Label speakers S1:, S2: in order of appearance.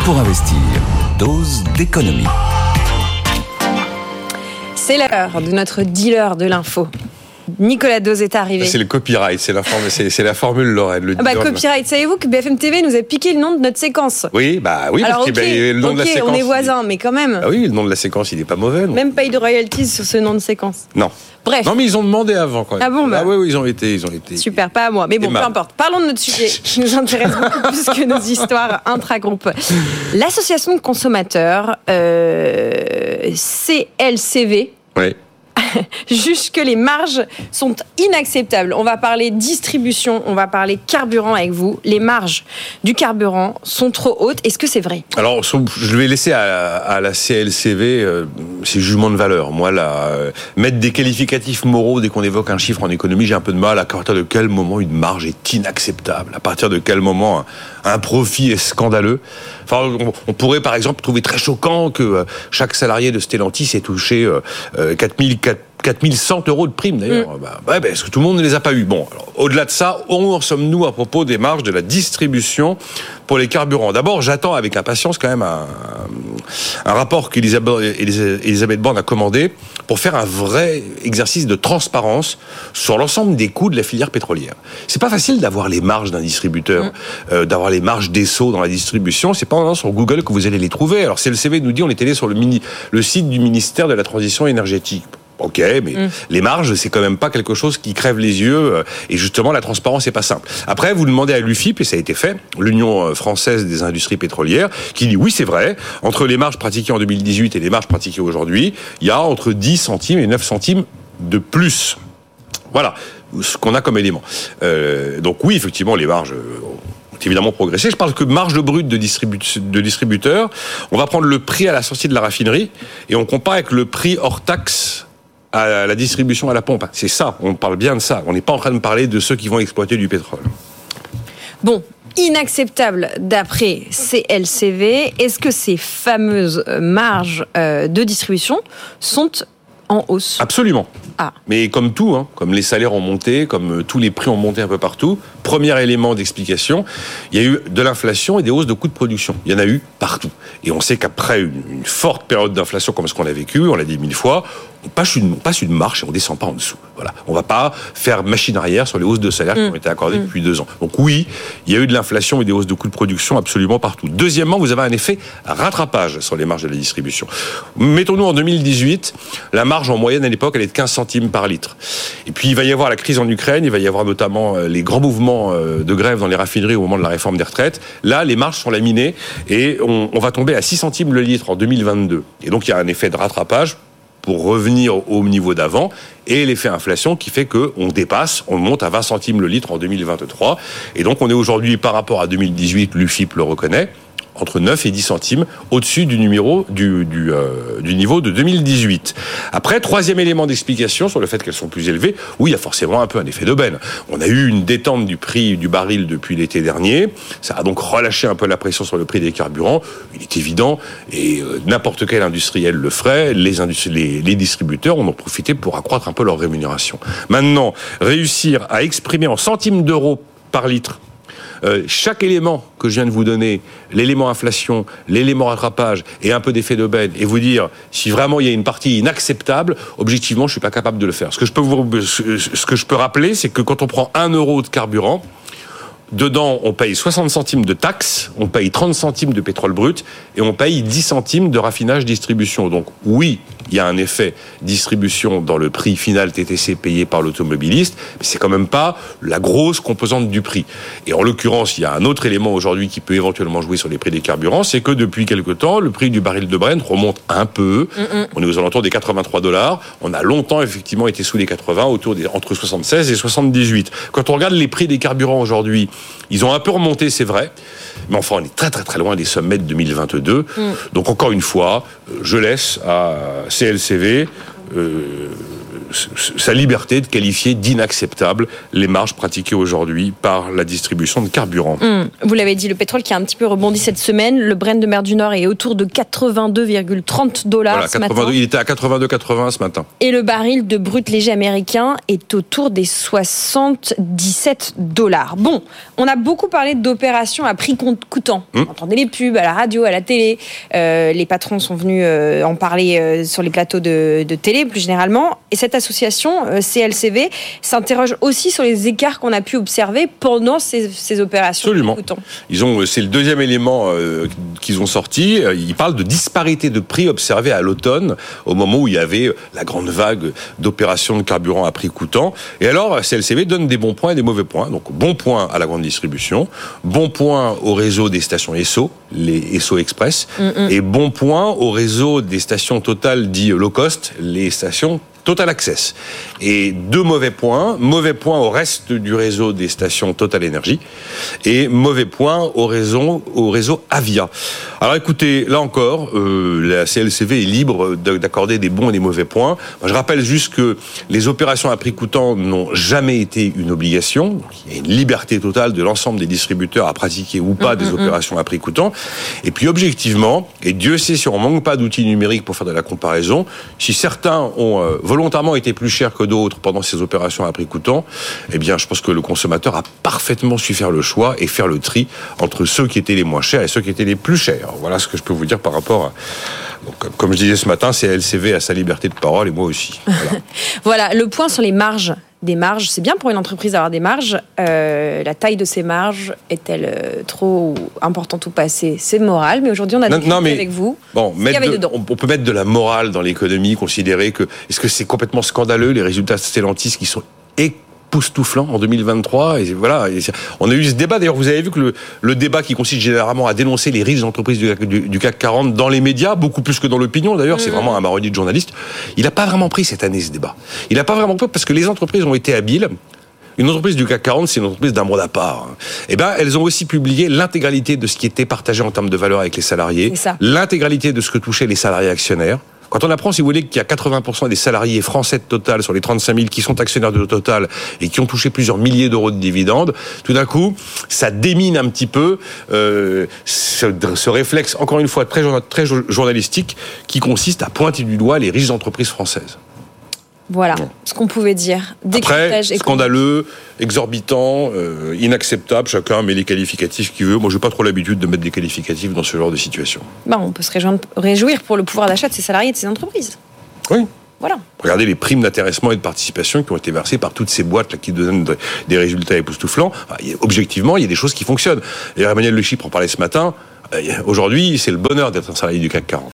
S1: Pour investir. Dose d'économie.
S2: C'est l'heure de notre dealer de l'info. Nicolas Dose est arrivé.
S3: C'est le copyright, c'est la, formule Lorraine. Le
S2: ah bah, copyright, savez-vous que BFM TV nous a piqué le nom de notre séquence?
S3: Oui, bah oui,
S2: Alors, parce le nom de la séquence. on est voisins, mais quand même.
S3: Ah oui, le nom de la séquence, il n'est pas mauvais.
S2: Même pas eu de royalties sur ce nom de séquence.
S3: Non.
S2: Bref.
S3: Non, mais ils ont demandé avant quand même.
S2: Ah bon bah.
S3: Ah oui, oui, ils ont été, ils ont été.
S2: Super, pas à moi. Mais bon, peu importe. Parlons de notre sujet qui nous intéresse beaucoup plus que nos histoires intra-groupes. L'association de consommateurs euh, CLCV.
S3: Oui
S2: juge que les marges sont inacceptables. On va parler distribution, on va parler carburant avec vous. Les marges du carburant sont trop hautes. Est-ce que c'est vrai?
S3: Alors, je vais laisser à, la CLCV euh, ses jugements de valeur. Moi, là, euh, mettre des qualificatifs moraux dès qu'on évoque un chiffre en économie, j'ai un peu de mal. À partir de quel moment une marge est inacceptable À partir de quel moment un, profit est scandaleux Enfin, on, pourrait par exemple trouver très choquant que euh, chaque salarié de Stellantis ait touché 4400 4100 euros de primes d'ailleurs. Mm. Bah, bah, parce que tout le monde ne les a pas eu. Bon, au-delà de ça, où en sommes-nous à propos des marges de la distribution pour les carburants? D'abord, j'attends avec impatience quand même un, un rapport qu'Elisabeth Borne a commandé pour faire un vrai exercice de transparence sur l'ensemble des coûts de la filière pétrolière. C'est pas facile d'avoir les marges d'un distributeur, mm. euh, d'avoir les marges des sauts dans la distribution. C'est pas sur Google que vous allez les trouver. Alors, CLCV nous dit on est allé sur le, mini, le site du ministère de la Transition énergétique. Ok, mais mm. les marges, c'est quand même pas quelque chose qui crève les yeux. Euh, et justement, la transparence n'est pas simple. Après, vous demandez à l'UFIP, et ça a été fait, l'Union euh, française des industries pétrolières, qui dit oui, c'est vrai, entre les marges pratiquées en 2018 et les marges pratiquées aujourd'hui, il y a entre 10 centimes et 9 centimes de plus. Voilà ce qu'on a comme élément. Euh, donc oui, effectivement, les marges ont évidemment progressé. Je parle que marge brute de, de distributeur. On va prendre le prix à la sortie de la raffinerie et on compare avec le prix hors taxe à la distribution à la pompe. C'est ça, on parle bien de ça. On n'est pas en train de parler de ceux qui vont exploiter du pétrole.
S2: Bon, inacceptable d'après CLCV. Est-ce que ces fameuses marges euh, de distribution sont en hausse?
S3: Absolument. Ah. Mais comme tout, hein, comme les salaires ont monté, comme euh, tous les prix ont monté un peu partout, premier élément d'explication, il y a eu de l'inflation et des hausses de coûts de production. Il y en a eu partout. Et on sait qu'après une, forte période d'inflation comme ce qu'on a vécu, on l'a dit mille fois, on passe une, on passe une marche et on descend pas en dessous. Voilà. On va pas faire machine arrière sur les hausses de salaire qui mm. ont été accordées mm. depuis deux ans. Donc oui, il y a eu de l'inflation et des hausses de coûts de production absolument partout. Deuxièmement, vous avez un effet rattrapage sur les marges de la distribution. Mettons-nous en 2018, la marge en moyenne à l'époque, elle est de 15 centimes par litre. Et puis il va y avoir la crise en Ukraine, il va y avoir notamment euh, les grands mouvements euh, de grève dans les raffineries au moment de la réforme des retraites. Là, les marges sont laminées et on, on va tomber à 6 centimes le litre en 2022. Et donc il y a un effet de rattrapage pour revenir au niveau d'avant et l'effet inflation qui fait qu'on dépasse, on monte à 20 centimes le litre en 2023. Et donc on est aujourd'hui par rapport à 2018, l'UFIP le reconnaît, entre 9 et 10 centimes au-dessus du numéro du, du, euh, du, niveau de 2018. Après, troisième élément d'explication sur le fait qu'elles sont plus élevées, oui, il y a forcément un peu un effet d'aubaine. On a eu une détente du prix du baril depuis l'été dernier, ça a donc relâché un peu la pression sur le prix des carburants, il est évident, et euh, n'importe quel industriel le ferait, les, les, les distributeurs en ont profité pour accroître un peu leur rémunération. Maintenant, réussir à exprimer en centimes d'euros par litre euh, chaque élément que je viens de vous donner, l'élément inflation, l'élément rattrapage et un peu d'effet d'aubaine, et vous dire si vraiment il y a une partie inacceptable, objectivement, je suis pas capable de le faire. Ce que je peux vous, ce que je peux rappeler, c'est que quand on prend un euro de carburant, Dedans, on paye 60 centimes de taxes, on paye 30 centimes de pétrole brut et on paye 10 centimes de raffinage distribution. Donc oui, il y a un effet distribution dans le prix final TTC payé par l'automobiliste, mais c'est quand même pas la grosse composante du prix. Et en l'occurrence, il y a un autre élément aujourd'hui qui peut éventuellement jouer sur les prix des carburants, c'est que depuis quelque temps, le prix du baril de Brent remonte un peu. On est aux alentours des 83 dollars. On a longtemps effectivement été sous les 80, autour des entre 76 et 78. Quand on regarde les prix des carburants aujourd'hui, ils ont un peu remonté, c'est vrai, mais enfin, on est très très très loin des sommets de 2022. Mm. Donc encore une fois, euh, je laisse à CLCV euh, sa liberté de qualifier d'inacceptable les marges pratiquées aujourd'hui par la distribution de carburant.
S2: Hum, vous l'avez dit, le pétrole qui a un petit peu rebondi cette semaine, le Brent de mer du Nord est autour de 82,30 dollars
S3: voilà,
S2: ce matin.
S3: Il était à 82,80 ce matin.
S2: Et le baril de brut léger américain est autour des 77 dollars. Bon, on a beaucoup parlé d'opérations à prix coûtant. Hum. On entendait les pubs à la radio, à la télé. Euh, les patrons sont venus euh, en parler euh, sur les plateaux de, de, télé plus généralement. Et cette association, euh, CLCV, s'interroge aussi sur les écarts qu'on a pu observer pendant ces, ces opérations.
S3: Absolument. Ils ont, c'est le deuxième élément euh, qu'ils ont sorti. Ils parlent de disparité de prix observée à l'automne, au moment où il y avait la grande vague d'opérations de carburant à prix coûtant. Et alors, CLCV donne des bons points et des mauvais points. Donc, bon point à la grande distribution, bon point au réseau des stations ESSO, les ESSO Express, mm et bon point au réseau des stations Total dit low cost, les stations Total Access. Et deux mauvais points. Mauvais point au reste du réseau des stations Total Énergie et mauvais point au réseau, au réseau Avia. Alors écoutez, là encore, euh, la CLCV est libre d'accorder des bons et des mauvais points. Moi, je rappelle juste que les opérations à prix coûtant n'ont jamais été une obligation. Il y a une liberté totale de l'ensemble des distributeurs à pratiquer ou pas mmh, des mmh. opérations à prix coûtant. Et puis objectivement, et Dieu sait si on manque pas d'outils numériques pour faire de la comparaison, si certains ont euh, volontairement été plus chers que d'autres pendant ces opérations à prix coûtant, eh bien, je pense que le consommateur a parfaitement su faire le choix et faire le tri entre ceux qui étaient les moins chers et ceux qui étaient les plus chers. Voilà ce que je peux vous dire par rapport à... Comme je disais ce matin, c'est LCV à sa liberté de parole et moi aussi.
S2: Voilà, voilà le point sur les marges des marges. C'est bien pour une entreprise d'avoir des marges. Euh, la taille de ces marges est-elle euh, trop importante ou pas? C'est moral, mais aujourd'hui on a discuté avec vous.
S3: Bon, de, on peut mettre de la morale dans l'économie, considérer que est-ce que c'est complètement scandaleux les résultats de Stellantis qui sont époustouflant en 2023. Et voilà, on a eu ce débat. D'ailleurs, vous avez vu que le, le, débat qui consiste généralement à dénoncer les riches entreprises du, du, du, CAC 40 dans les médias, beaucoup plus que dans l'opinion. D'ailleurs, mmh. c'est vraiment un marronnier de journalistes. Il n'a pas vraiment pris cette année ce débat. Il n'a pas vraiment pris parce que les entreprises ont été habiles. Une entreprise du CAC 40, c'est une entreprise d'un monde à part. Eh ben, elles ont aussi publié l'intégralité de ce qui était partagé en termes de valeur avec les salariés, l'intégralité de ce que touchaient les salariés actionnaires. Quand on apprend, si vous voulez, qu'il y a 80% des salariés français de Total sur les 35 000 qui sont actionnaires de Total et qui ont touché plusieurs milliers d'euros de dividendes, tout d'un coup, ça démine un petit peu euh, ce, réflexe, encore une fois, très journalistique, qui consiste à pointer du doigt les riches entreprises françaises.
S2: Voilà ce qu'on pouvait dire.
S3: Après, scandaleux, exorbitant, euh, inacceptable, chacun met les qualificatifs qu'il veut. Moi, je n'ai pas trop l'habitude de mettre des qualificatifs dans ce genre de situation.
S2: Bon, on peut se réjouir pour le pouvoir d'achat de ses salariés et de ses entreprises.
S3: Oui.
S2: Voilà.
S3: Regardez les primes d'intéressement et de participation qui ont été versées par toutes ces boîtes là, qui donnent des résultats époustouflants. Objectivement, il y a des choses qui fonctionnent. Et Emmanuel Le Chypre en parlait ce matin. Aujourd'hui, c'est le bonheur d'être un salarié du CAC 40.